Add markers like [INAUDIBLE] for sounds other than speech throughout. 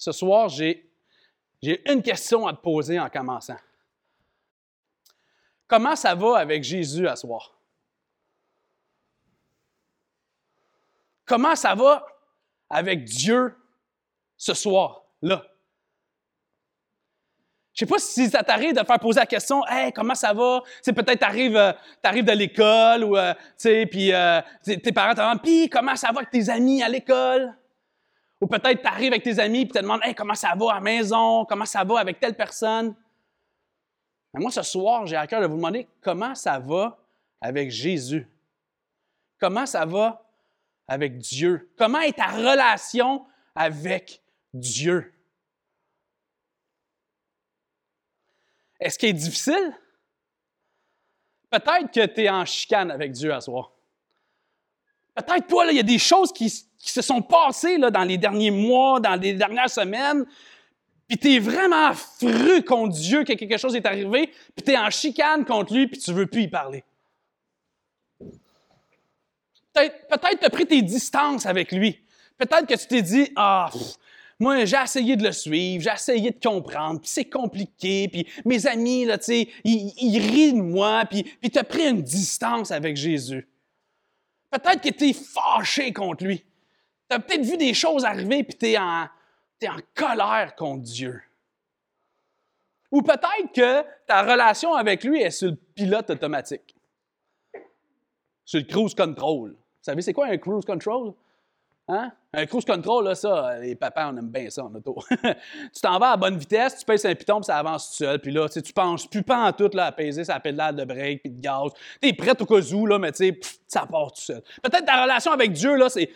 ce soir, j'ai, une question à te poser en commençant. Comment ça va avec Jésus à soir? Comment ça va avec Dieu ce soir, là? Je sais pas si ça t'arrive de faire poser la question, hey, comment ça va? Peut-être t'arrives, euh, arrives de l'école ou, euh, puis euh, tes parents te demandent, comment ça va avec tes amis à l'école? Ou peut-être t'arrives avec tes amis puis te demandes, hey, comment ça va à la maison? Comment ça va avec telle personne? Mais moi, ce soir, j'ai à cœur de vous demander comment ça va avec Jésus. Comment ça va avec Dieu? Comment est ta relation avec Dieu? Est-ce qu'il est difficile? Peut-être que tu es en chicane avec Dieu à soir. Peut-être, toi, il y a des choses qui, se sont passées là, dans les derniers mois, dans les dernières semaines, puis tu es vraiment fru contre Dieu que quelque chose est arrivé, puis tu es en chicane contre lui, puis tu veux plus y parler. Peut-être tu as pris tes distances avec lui. Peut-être que tu t'es dit, ah, moi, j'ai essayé de le suivre, j'ai essayé de comprendre, puis c'est compliqué, puis mes amis, là, sais, ils, rient de moi, puis, puis tu as pris une distance avec Jésus. Peut-être que tu es fâché contre lui. Tu as peut-être vu des choses arriver, puis tu es en, es en colère contre Dieu. Ou peut-être que ta relation avec lui est sur le pilote automatique, sur le cruise control. Vous savez, c'est quoi un cruise control? Hein? Un cruise control, là, ça, les papas, on aime bien ça en auto. [LAUGHS] tu t'en vas à bonne vitesse, tu pèses un piton, puis ça avance tout seul. Puis là, tu penses plus pas en tout là, à peser ça pédale de break puis de gaz. Tu es prêt au cas où, là, mais tu sais, ça part tout seul. Peut-être ta relation avec Dieu, là, c'est.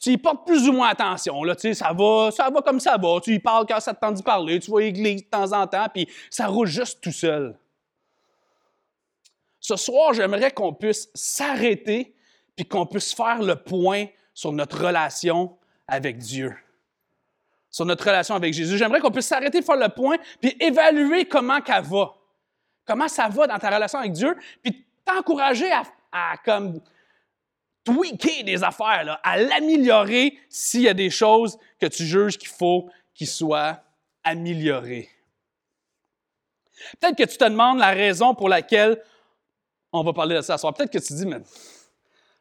Tu y portes plus ou moins attention, là, ça va, ça va comme ça va. Tu y parles quand ça te tend d'y parler, tu vas à l'église de temps en temps, puis ça roule juste tout seul. Ce soir, j'aimerais qu'on puisse s'arrêter, puis qu'on puisse faire le point sur notre relation avec Dieu, sur notre relation avec Jésus. J'aimerais qu'on puisse s'arrêter faire le point, puis évaluer comment ça va. Comment ça va dans ta relation avec Dieu, puis t'encourager à, comme tweaker des affaires, à l'améliorer s'il y a des choses que tu juges qu'il faut qu'ils soient améliorées. Peut-être que tu te demandes la raison pour laquelle on va parler de ça ce soir. Peut-être que tu te dis, mais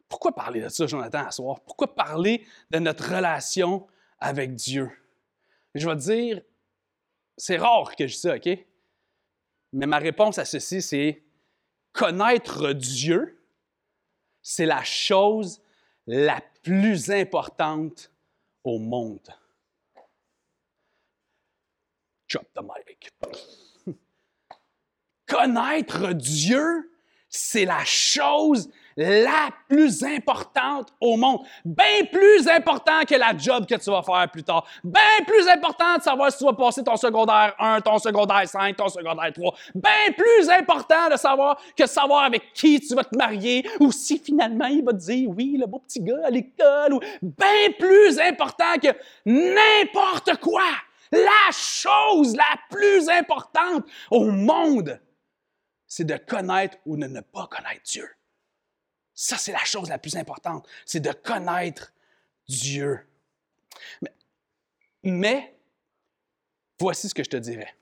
pourquoi parler de ça, Jonathan, à soir? Pourquoi parler de notre relation avec Dieu? je vais te dire, c'est rare que je dise ça, OK? Mais ma réponse à ceci, c'est connaître Dieu, c'est la chose la plus importante au monde. Drop the mic. [LAUGHS] Connaître Dieu, c'est la chose la plus importante au monde. Bien plus important que la job que tu vas faire plus tard. Bien plus important de savoir si tu vas passer ton secondaire 1, ton secondaire 5, ton secondaire 3. Bien plus important de savoir que savoir avec qui tu vas te marier ou si finalement il va te dire oui, le beau petit gars à l'école. Ou bien plus important que n'importe quoi. La chose la plus importante au monde, c'est de connaître ou de ne pas connaître Dieu. Ça, c'est la chose la plus importante, c'est de connaître Dieu. Mais, voici ce que je te dirais.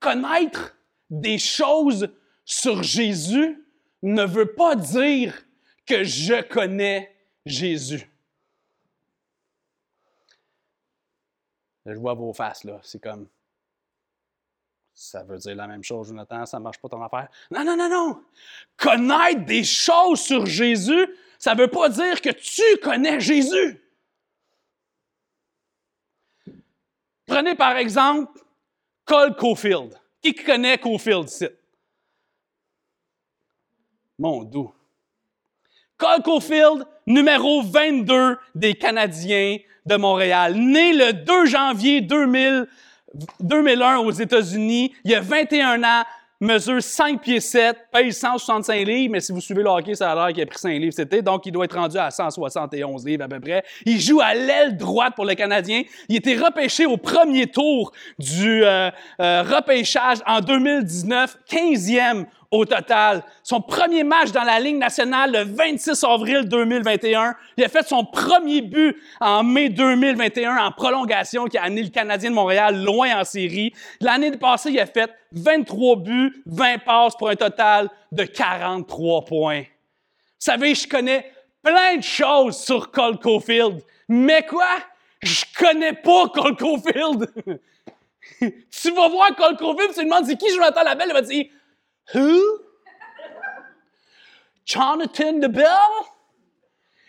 Connaître des choses sur Jésus ne veut pas dire que je connais Jésus. Je vois vos faces, là. C'est comme, ça veut dire la même chose, Jonathan, ça ne marche pas ton affaire? Non, non, non, non. Connaître des choses sur Jésus, ça ne veut pas dire que tu connais Jésus. Prenez par exemple Cole Cofield. Qui connaît Cofield ici? Mon doux. Cole Cofield, numéro 22 des Canadiens de Montréal, né le 2 janvier 2000 2001 aux États-Unis, il a 21 ans, mesure 5 pieds 7, paye 165 livres, mais si vous suivez le hockey, ça a l'air qu'il a pris 5 livres c'était, donc il doit être rendu à 171 livres à peu près. Il joue à l'aile droite pour le Canadien. Il était repêché au premier tour du euh, euh, repêchage en 2019, 15e au total. Son premier match dans la Ligue nationale le 26 avril 2021. Il a fait son premier but en mai 2021 en prolongation qui a amené le Canadien de Montréal loin en série. L'année passée, il a fait 23 buts, 20 passes pour un total de 43 points. Vous savez, je connais plein de choses sur Cole Caulfield. Mais quoi? Je connais pas Cole Caulfield. [LAUGHS] tu vas voir Cole Caulfield, tu lui demandes c'est qui Jonathan Labelle, il va dire Who? Jonathan Bell?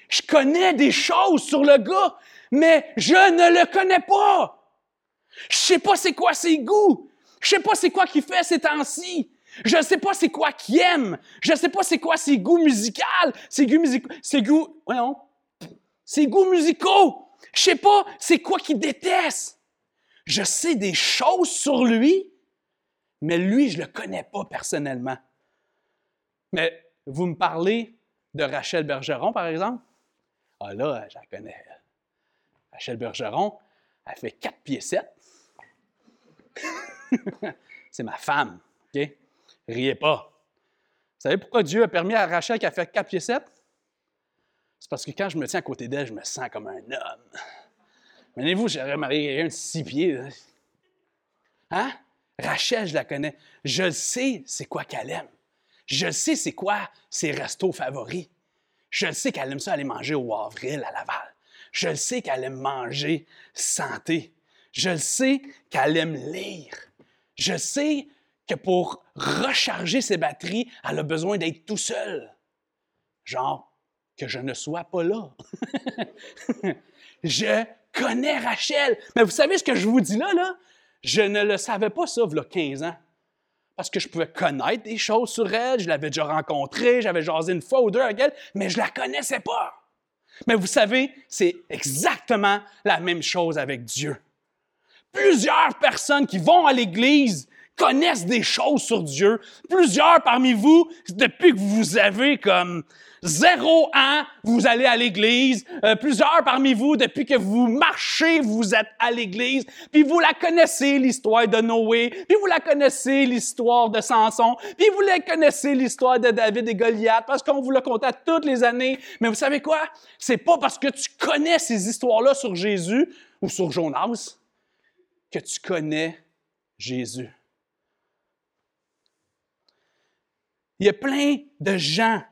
Je connais des choses sur le gars, mais je ne le connais pas. Je sais pas c'est quoi ses goûts. Je sais pas c'est quoi qu'il fait ces temps-ci. Je sais pas c'est quoi qu'il aime. Je sais pas c'est quoi ses goûts musicaux, ses goûts musicaux, ses goûts, ses goûts musicaux. Je sais pas c'est quoi qu'il déteste. Je sais des choses sur lui, mais lui, je ne le connais pas personnellement. Mais vous me parlez de Rachel Bergeron, par exemple? Ah là, je la connais. Rachel Bergeron, elle fait 4 pieds 7. [LAUGHS] C'est ma femme, OK? Riez pas. Vous savez pourquoi Dieu a permis à Rachel qu'elle fait 4 pieds 7? C'est parce que quand je me tiens à côté d'elle, je me sens comme un homme. Imaginez-vous, j'aurais marié quelqu'un de 6 pieds. Hein? Rachel, je la connais. Je sais c'est quoi qu'elle aime. Je sais c'est quoi ses restos favoris. Je sais qu'elle aime ça aller manger au Avril à Laval. Je sais qu'elle aime manger santé. Je sais qu'elle aime lire. Je sais que pour recharger ses batteries, elle a besoin d'être tout seule. Genre, que je ne sois pas là. [LAUGHS] je connais Rachel. Mais vous savez ce que je vous dis là, là? Je ne le savais pas, ça, il y a 15 ans. Parce que je pouvais connaître des choses sur elle, je l'avais déjà rencontrée, j'avais jasé une fois ou deux avec elle, mais je ne la connaissais pas. Mais vous savez, c'est exactement la même chose avec Dieu. Plusieurs personnes qui vont à l'Église connaissent des choses sur Dieu. Plusieurs parmi vous, depuis que vous avez comme zéro an, vous allez à l'église. Euh, plusieurs parmi vous, depuis que vous marchez, vous êtes à l'église. Puis vous la connaissez, l'histoire de Noé. Puis vous la connaissez, l'histoire de Samson. Puis vous la connaissez, l'histoire de David et Goliath, parce qu'on vous l'a conté toutes les années. Mais vous savez quoi? C'est pas parce que tu connais ces histoires-là sur Jésus ou sur Jonas que tu connais Jésus. Il y a plein de gens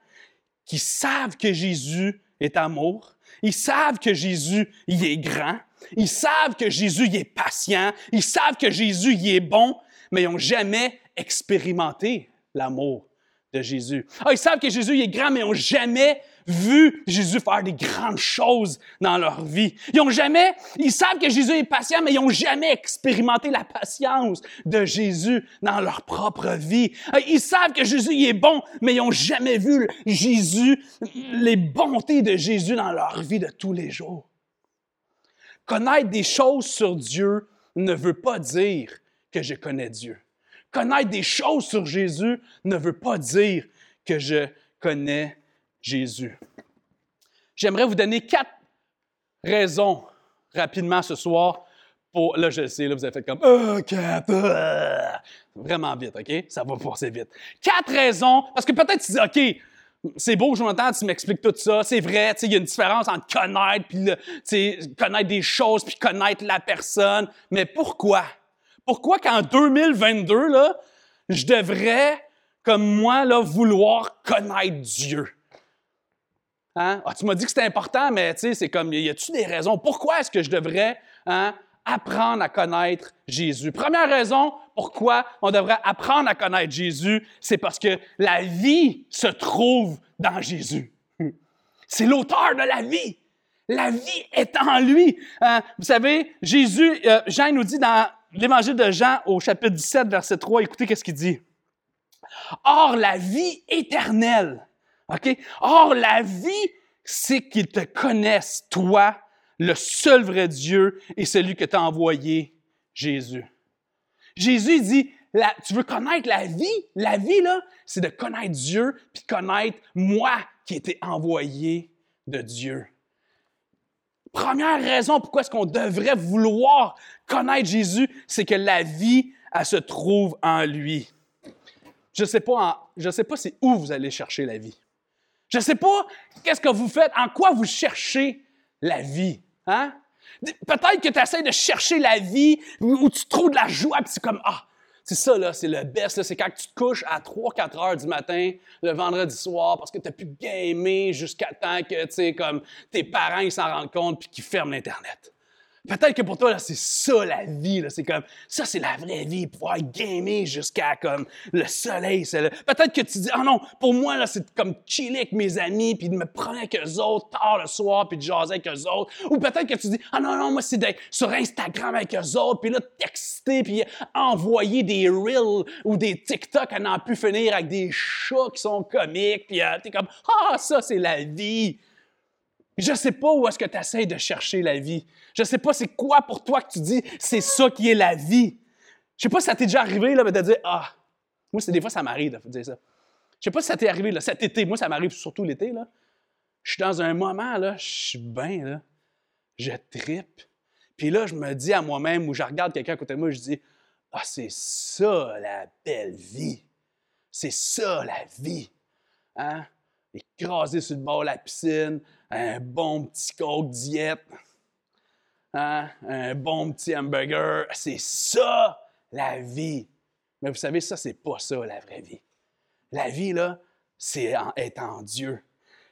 qui savent que Jésus est amour. Ils savent que Jésus il est grand. Ils savent que Jésus il est patient. Ils savent que Jésus il est bon, mais ils n'ont jamais expérimenté l'amour de Jésus. Ah, ils savent que Jésus il est grand, mais ils n'ont jamais vu Jésus faire des grandes choses dans leur vie. Ils ont jamais, ils savent que Jésus est patient, mais ils n'ont jamais expérimenté la patience de Jésus dans leur propre vie. Ils savent que Jésus est bon, mais ils n'ont jamais vu Jésus, les bontés de Jésus dans leur vie de tous les jours. Connaître des choses sur Dieu ne veut pas dire que je connais Dieu. Connaître des choses sur Jésus ne veut pas dire que je connais Jésus. J'aimerais vous donner quatre raisons rapidement ce soir pour. Là, je sais, là, vous avez fait comme. Oh, quatre! Vraiment vite, OK? Ça va passer vite. Quatre raisons, parce que peut-être tu dis, OK, c'est beau, je m'entends, tu m'expliques tout ça. C'est vrai, il y a une différence entre connaître, puis connaître des choses, puis connaître la personne. Mais pourquoi? Pourquoi qu'en 2022, là, je devrais, comme moi, là, vouloir connaître Dieu? Hein? Ah, tu m'as dit que c'était important, mais c'est comme, y a-tu des raisons? Pourquoi est-ce que je devrais hein, apprendre à connaître Jésus? Première raison pourquoi on devrait apprendre à connaître Jésus, c'est parce que la vie se trouve dans Jésus. [LAUGHS] C'est l'auteur de la vie. La vie est en lui. Hein? Vous savez, Jésus, euh, Jean nous dit dans l'Évangile de Jean au chapitre 17, verset 3, écoutez qu'est-ce qu'il dit. Or, la vie éternelle OK? Or, la vie, c'est qu'ils te connaissent, toi, le seul vrai Dieu et celui que tu as envoyé, Jésus. Jésus dit, tu veux connaître la vie? La vie, là, c'est de connaître Dieu puis connaître moi qui ai été envoyé de Dieu. Première raison pourquoi est-ce qu'on devrait vouloir connaître Jésus, c'est que la vie, elle se trouve en lui. je ne sais pas, je sais pas c'est où vous allez chercher la vie. Je ne sais pas qu'est-ce que vous faites, en quoi vous cherchez la vie. Hein? Peut-être que tu essaies de chercher la vie où tu trouves de la joie, puis c'est comme, ah, c'est ça, là, c'est le best. C'est quand tu te couches à 3-4 heures du matin, le vendredi soir, parce que tu as pu gamer jusqu'à temps que, comme tes parents s'en rendent compte puis qu'ils ferment l'Internet. Peut-être que pour toi, c'est ça la vie. C'est comme, ça, c'est la vraie vie, pouvoir gamer jusqu'à comme le soleil. Peut-être que tu dis, ah non, pour moi, là, c'est comme chiller avec mes amis, puis de me prendre avec eux autres tard le soir, puis de jaser avec eux autres. Ou peut-être que tu dis, ah non, non, moi, c'est d'être sur Instagram avec eux autres, puis là, texter, puis envoyer des Reels ou des TikTok à n'en plus finir avec des chats qui sont comiques, puis euh, t'es comme, ah, ça, c'est la vie. Je ne sais pas où est-ce que tu essaies de chercher la vie. Je ne sais pas c'est quoi pour toi que tu dis c'est ça qui est la vie. Je ne sais pas si ça t'est déjà arrivé là, de dire Ah, moi, c'est des fois ça m'arrive de dire ça. Je ne sais pas si ça t'est arrivé là, cet été. Moi, ça m'arrive surtout l'été. Là. Je suis dans un moment, là, je suis bien, là. Je tripe. Puis là, je me dis à moi-même, ou je regarde quelqu'un à côté de moi, je dis Ah, c'est ça la belle vie. C'est ça la vie. Hein? Écrasé sur le bord de la piscine, un bon petit coke diète, hein? un bon petit hamburger. C'est ça, la vie. Mais vous savez, ça, c'est pas ça, la vraie vie. La vie, là, c'est être en Dieu.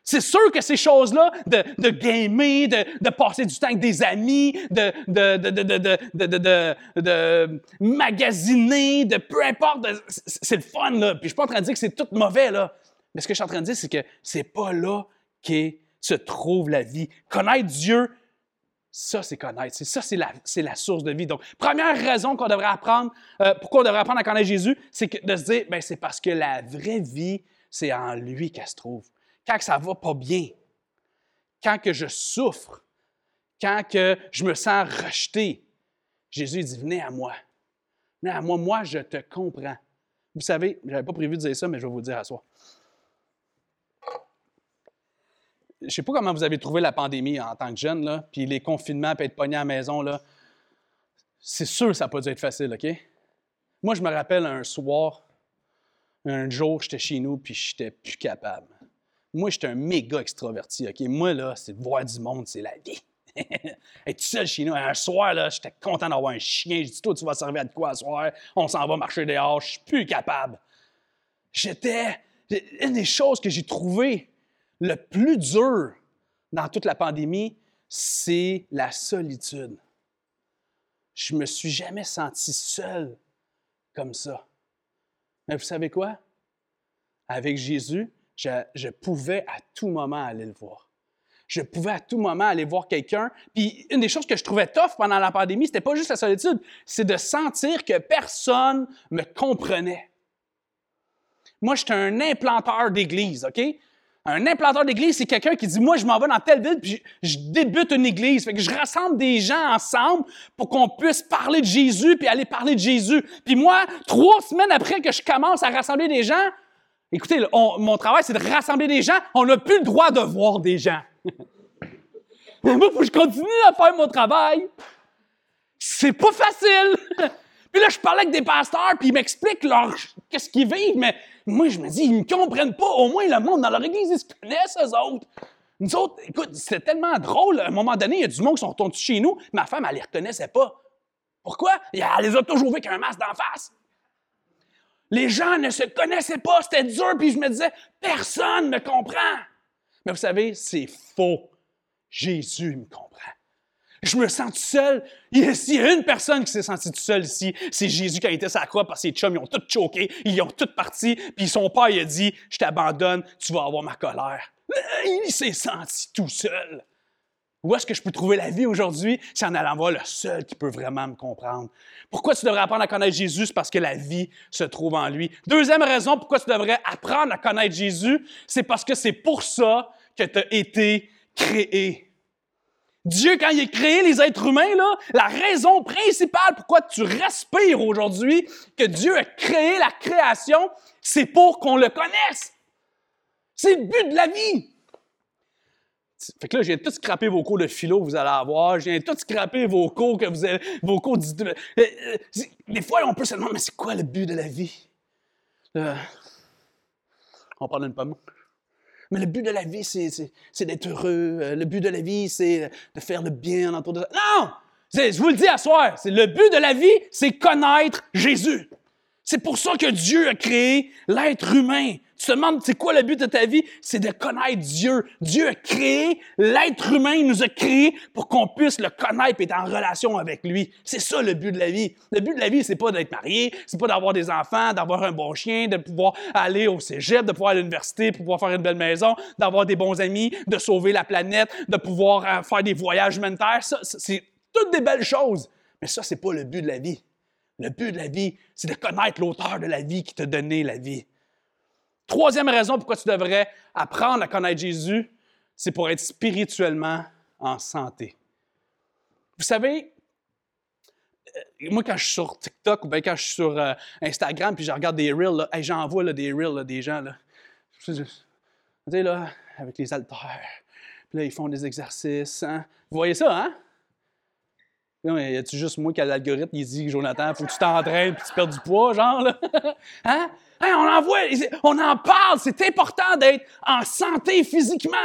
C'est sûr que ces choses-là, de, de gamer, de, de, passer du temps avec des amis, de, de, de magasiner, de peu importe, c'est le fun, là. Puis je suis pas en train de dire que c'est tout mauvais, là. Mais ce que je suis en train de dire, c'est que c'est pas là qu'est se trouve la vie. Connaître Dieu, ça, c'est connaître. C'est ça, c'est la, la, source de vie. Donc, première raison qu'on devrait apprendre, euh, pourquoi on devrait apprendre à connaître Jésus, c'est de se dire, ben, c'est parce que la vraie vie, c'est en lui qu'elle se trouve. Quand ça va pas bien, quand que je souffre, quand que je me sens rejeté, Jésus dit, venez à moi. Venez à moi, moi, je te comprends. Vous savez, je n'avais pas prévu de dire ça, mais je vais vous le dire à soi. Je sais pas comment vous avez trouvé la pandémie en tant que jeune, là, puis les confinements, puis être pogné à la maison. C'est sûr ça n'a pas dû être facile, OK? Moi, je me rappelle un soir, un jour, j'étais chez nous, puis j'étais plus capable. Moi, j'étais un méga extraverti, OK? Moi, là, c'est voir du monde, c'est la vie. [LAUGHS] être seul chez nous, un soir, là, j'étais content d'avoir un chien. Je dis, toi, tu vas servir à quoi ce soir? On s'en va marcher dehors, je suis plus capable. J'étais. Une des choses que j'ai trouvées le plus dur dans toute la pandémie, c'est la solitude. Je me suis jamais senti seul comme ça. Mais vous savez quoi? Avec Jésus, je, pouvais à tout moment aller le voir. Je pouvais à tout moment aller voir quelqu'un. Puis une des choses que je trouvais tough pendant la pandémie, c'était pas juste la solitude, c'est de sentir que personne me comprenait. Moi, j'étais un implanteur d'église, OK? Un implanteur d'église, c'est quelqu'un qui dit, moi, je m'en vais dans telle ville, puis je, débute une église. Fait que je rassemble des gens ensemble pour qu'on puisse parler de Jésus, puis aller parler de Jésus. Puis moi, trois semaines après que je commence à rassembler des gens, écoutez, mon travail, c'est de rassembler des gens. On n'a plus le droit de voir des gens. [LAUGHS] Moi, faut que je continue à faire mon travail. C'est pas facile. [LAUGHS] puis là, je parlais avec des pasteurs, puis ils m'expliquent leur qu'est-ce qu'ils vivent, mais moi, je me dis, ils ne comprennent pas. Au moins, le monde dans leur église, ils se connaissent, eux autres. Nous autres, écoute, c'était tellement drôle. À un moment donné, il y a du monde qui sont retournés chez nous. Ma femme, elle les reconnaissait pas. Pourquoi? Elle les a toujours vus avec un masque d'en face. Les gens ne se connaissaient pas, c'était dur, puis je me disais, personne ne me comprend. Mais vous savez, c'est faux. Jésus me comprend. Je me sens tout seul. S'il y a une personne qui s'est sentie tout seul ici, c'est Jésus qui a été sa croix parce que ses chums, ils ont tous choqué, ils ont tous parti, puis son père, il a dit, je t'abandonne, tu vas avoir ma colère. Il s'est senti tout seul. Où est-ce que je peux trouver la vie aujourd'hui? C'est en allant voir le seul qui peut vraiment me comprendre. Pourquoi tu devrais apprendre à connaître Jésus? C'est parce que la vie se trouve en lui. Deuxième raison pourquoi tu devrais apprendre à connaître Jésus, c'est parce que c'est pour ça que tu as été créé. Dieu, quand il a créé les êtres humains, là, la raison principale pourquoi tu respires aujourd'hui, que Dieu a créé la création, c'est pour qu'on le connaisse. C'est le but de la vie. Fait que là, j'ai tout scrappé vos cours de philo que vous allez avoir. J'ai tout scrappé vos cours que vous avez, vos cours. Euh, euh, des fois, on peut se demander, mais c'est quoi le but de la vie? Euh, on parle d'une pomme. Mais le but de la vie, c'est d'être heureux. Euh, le but de la vie, c'est de faire le bien autour de ça. Non! Je vous le dis à soir, le but de la vie, c'est connaître Jésus. C'est pour ça que Dieu a créé l'être humain. Tu te demandes, c'est quoi le but de ta vie? C'est de connaître Dieu. Dieu a créé l'être humain, il nous a créé pour qu'on puisse le connaître et être en relation avec lui. C'est ça le but de la vie. Le but de la vie, c'est pas d'être marié, c'est pas d'avoir des enfants, d'avoir un bon chien, de pouvoir aller au cégep, de pouvoir aller à l'université, de pouvoir faire une belle maison, d'avoir des bons amis, de sauver la planète, de pouvoir euh, faire des voyages humanitaires. Ça, c'est toutes des belles choses. Mais ça, c'est pas le but de la vie. Le but de la vie, c'est de connaître l'auteur de la vie qui t'a donné la vie. Troisième raison pourquoi tu devrais apprendre à connaître Jésus, c'est pour être spirituellement en santé. Vous savez, euh, moi, quand je suis sur TikTok ou bien quand je suis sur euh, Instagram puis je regarde des reels, j'envoie des reels des gens. Là. Tu sais, là, avec les haltères. Puis là, ils font des exercices. Hein. Vous voyez ça, hein? Non, y a-tu juste moi qui a l'algorithme, il dit, Jonathan, faut que tu t'entraînes puis tu perds du poids, genre, là? [LAUGHS] hein? On en voit, on en parle, c'est important d'être en santé physiquement.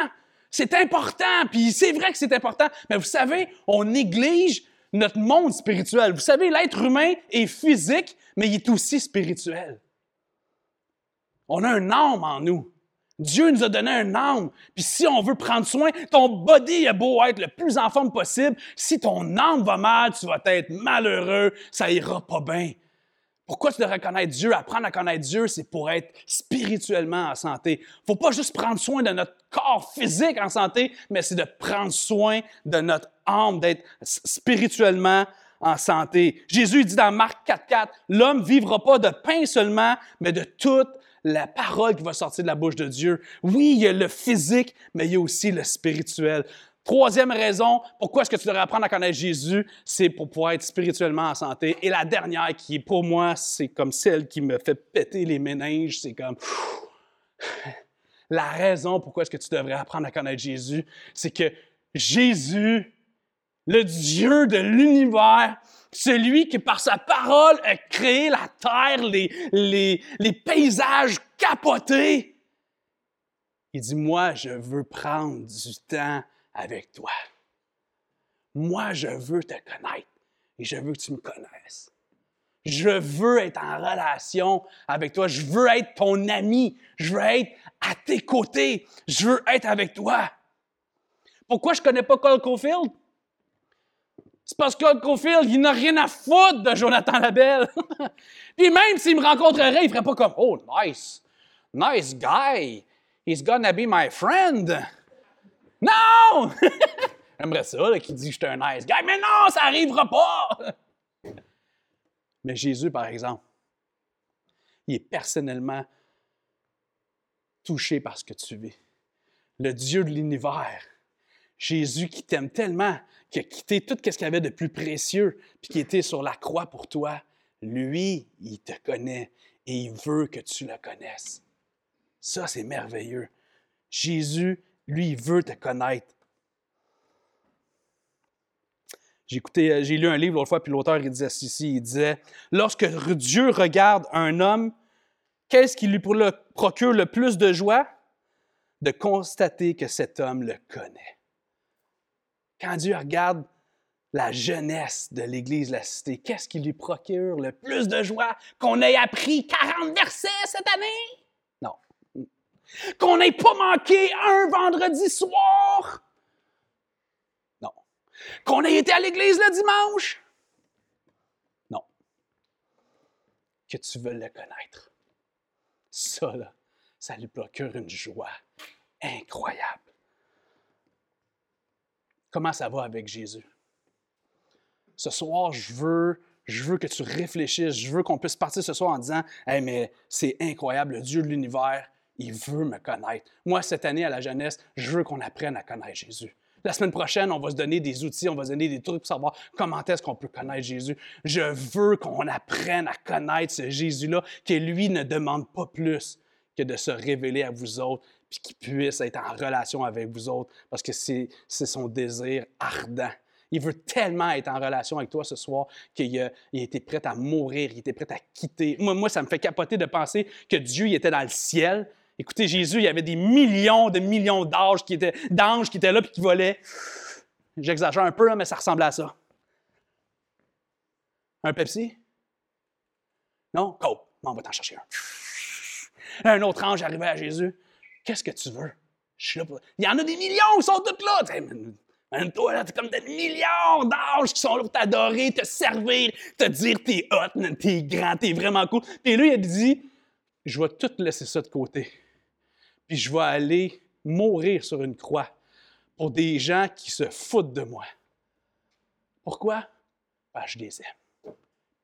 C'est important, puis c'est vrai que c'est important, mais vous savez, on néglige notre monde spirituel. Vous savez, l'être humain est physique, mais il est aussi spirituel. On a un âme en nous. Dieu nous a donné un âme. Puis si on veut prendre soin, ton body a beau être le plus en forme possible, si ton âme va mal, tu vas être malheureux, ça ira pas bien. Pourquoi tu devrais connaître Dieu? Apprendre à connaître Dieu, c'est pour être spirituellement en santé. Il ne faut pas juste prendre soin de notre corps physique en santé, mais c'est de prendre soin de notre âme, d'être spirituellement en santé. Jésus dit dans Marc 4.4, l'homme vivra pas de pain seulement, mais de toute la parole qui va sortir de la bouche de Dieu. Oui, il y a le physique, mais il y a aussi le spirituel. Troisième raison, pourquoi est-ce que tu devrais apprendre à connaître Jésus, c'est pour pouvoir être spirituellement en santé. Et la dernière, qui pour moi, c'est comme celle qui me fait péter les méninges, c'est comme la raison pourquoi est-ce que tu devrais apprendre à connaître Jésus, c'est que Jésus, le Dieu de l'univers, celui qui par sa parole a créé la terre, les, les, les paysages capotés, il dit, moi, je veux prendre du temps avec toi. Moi, je veux te connaître et je veux que tu me connaisses. Je veux être en relation avec toi. Je veux être ton ami. Je veux être à tes côtés. Je veux être avec toi. Pourquoi je ne connais pas Cole Caulfield? C'est parce que Cole Caulfield, il n'a rien à foutre de Jonathan Labelle. [LAUGHS] Puis même s'il me rencontrerait, il ne ferait pas comme Oh, nice, nice guy. He's gonna be my friend. Non! [LAUGHS] J'aimerais ça, là, qui dit que je suis un nice guy. Mais non, ça n'arrivera pas! [LAUGHS] Mais Jésus, par exemple, il est personnellement touché par ce que tu vis. Le Dieu de l'univers, Jésus qui t'aime tellement, qui a quitté tout ce qu'il avait de plus précieux, puis qui était sur la croix pour toi, lui, il te connaît et il veut que tu le connaisses. Ça, c'est merveilleux. Jésus lui, il veut te connaître. J'ai euh, j'ai lu un livre l'autre fois, puis l'auteur il disait ceci, il disait, lorsque Dieu regarde un homme, qu'est-ce qui lui procure le plus de joie? De constater que cet homme le connaît. Quand Dieu regarde la jeunesse de l'Église la Cité, qu'est-ce qui lui procure le plus de joie? Qu'on ait appris 40 versets cette année? Qu'on n'ait pas manqué un vendredi soir? Non. Qu'on ait été à l'église le dimanche? Non. Que tu veux le connaître. Ça, ça lui procure une joie incroyable. Comment ça va avec Jésus? Ce soir, je veux, je veux que tu réfléchisses, je veux qu'on puisse partir ce soir en disant Hey, mais c'est incroyable, le Dieu de l'univers, il veut me connaître. Moi, cette année à la jeunesse, je veux qu'on apprenne à connaître Jésus. La semaine prochaine, on va se donner des outils, on va se donner des trucs pour savoir comment est-ce qu'on peut connaître Jésus. Je veux qu'on apprenne à connaître ce Jésus-là, que lui ne demande pas plus que de se révéler à vous autres, puis qu'il puisse être en relation avec vous autres, parce que c'est son désir ardent. Il veut tellement être en relation avec toi ce soir qu'il était prêt à mourir, il était prêt à quitter. Moi, moi, ça me fait capoter de penser que Dieu il était dans le ciel. Écoutez, Jésus, il y avait des millions de millions d'anges qui étaient, d'anges qui étaient là et qui volaient. J'exagère un peu, mais ça ressemblait à ça. Un Pepsi? Non? Go! on va t'en chercher un. Un autre ange arrivait à Jésus. Qu'est-ce que tu veux? Je suis là pour... Il y en a des millions, ils sont tous là. Même toi, là, t'es comme des millions d'anges qui sont là pour t'adorer, te servir, te dire t'es hot, t'es grand, t'es vraiment cool. Et lui, il a dit, je vais tout laisser ça de côté. Puis je vais aller mourir sur une croix pour des gens qui se foutent de moi. Pourquoi? Que je les aime.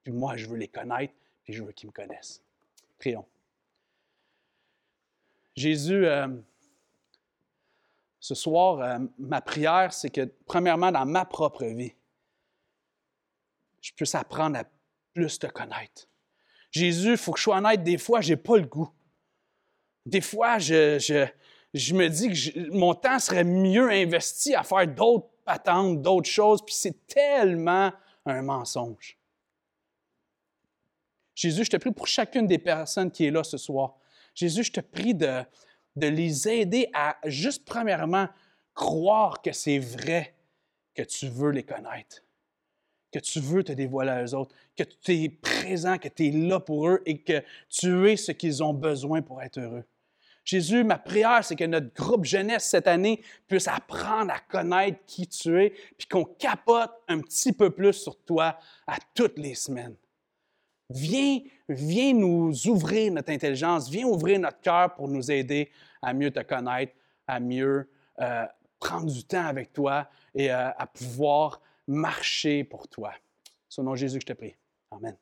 Puis moi, je veux les connaître, puis je veux qu'ils me connaissent. Prions. Jésus, euh, ce soir, euh, ma prière, c'est que, premièrement, dans ma propre vie, je puisse apprendre à plus te connaître. Jésus, il faut que je sois honnête, des fois, je n'ai pas le goût. Des fois, je, me dis que mon temps serait mieux investi à faire d'autres patentes, d'autres choses, puis c'est tellement un mensonge. Jésus, je te prie pour chacune des personnes qui est là ce soir. Jésus, je te prie de, de les aider à juste premièrement croire que c'est vrai que tu veux les connaître, que tu veux te dévoiler à eux autres, que tu es présent, que tu es là pour eux et que tu es ce qu'ils ont besoin pour être heureux. Jésus, ma prière, c'est que notre groupe jeunesse cette année puisse apprendre à connaître qui tu es, puis qu'on capote un petit peu plus sur toi à toutes les semaines. Viens, viens nous ouvrir notre intelligence, viens ouvrir notre cœur pour nous aider à mieux te connaître, à mieux euh, prendre du temps avec toi et euh, à pouvoir marcher pour toi. C'est au nom de Jésus que je te prie. Amen.